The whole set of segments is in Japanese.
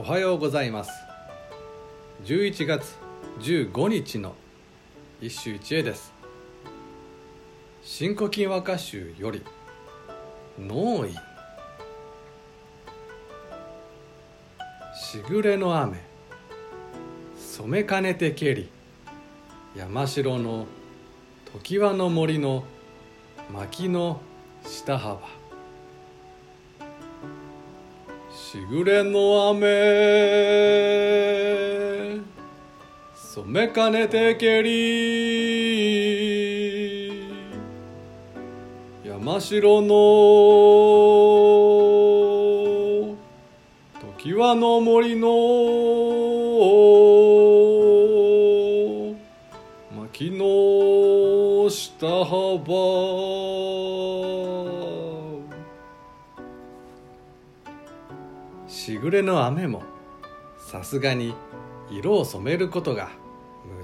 おはようございます。11月15日の一首一会です「新古今和歌集」より「農医」しぐれの雨。染めかねてけり。山城の常盤の森の薪の下幅。しぐれの雨。染めかねてけり。山城の。常盤の森の。薪の下幅。しぐれの雨もさすがに色を染めることが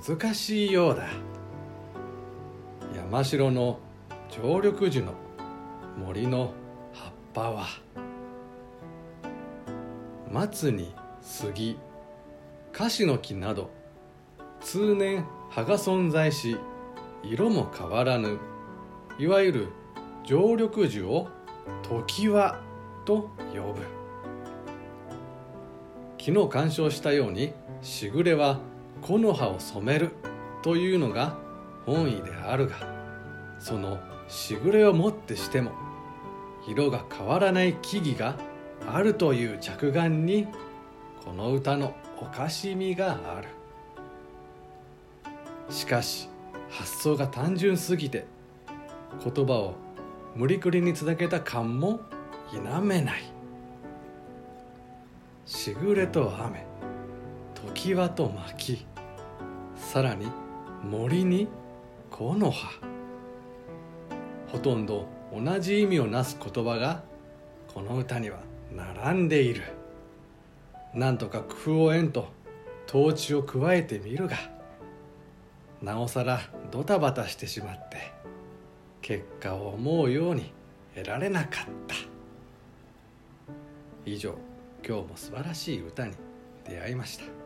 難しいようだ。山城の常緑樹の森の葉っぱは松に杉樫の木など通年葉が存在し色も変わらぬいわゆる常緑樹を常盤と呼ぶ。昨日鑑賞したようにしぐれは木の葉を染めるというのが本意であるがそのしぐれをもってしても色が変わらない木々があるという着眼にこの歌のおかしみがある。しかし発想が単純すぎて言葉を無理くりにつなげた感も否めない。しぐれと雨常盤と薪さらに森に木の葉。ほとんど同じ意味をなす言葉がこの歌には並んでいる。なんとか工夫を得んと統治を加えてみるがなおさらドタバタしてしまって結果を思うように得られなかった。以上。今日も素晴らしい歌に出会いました。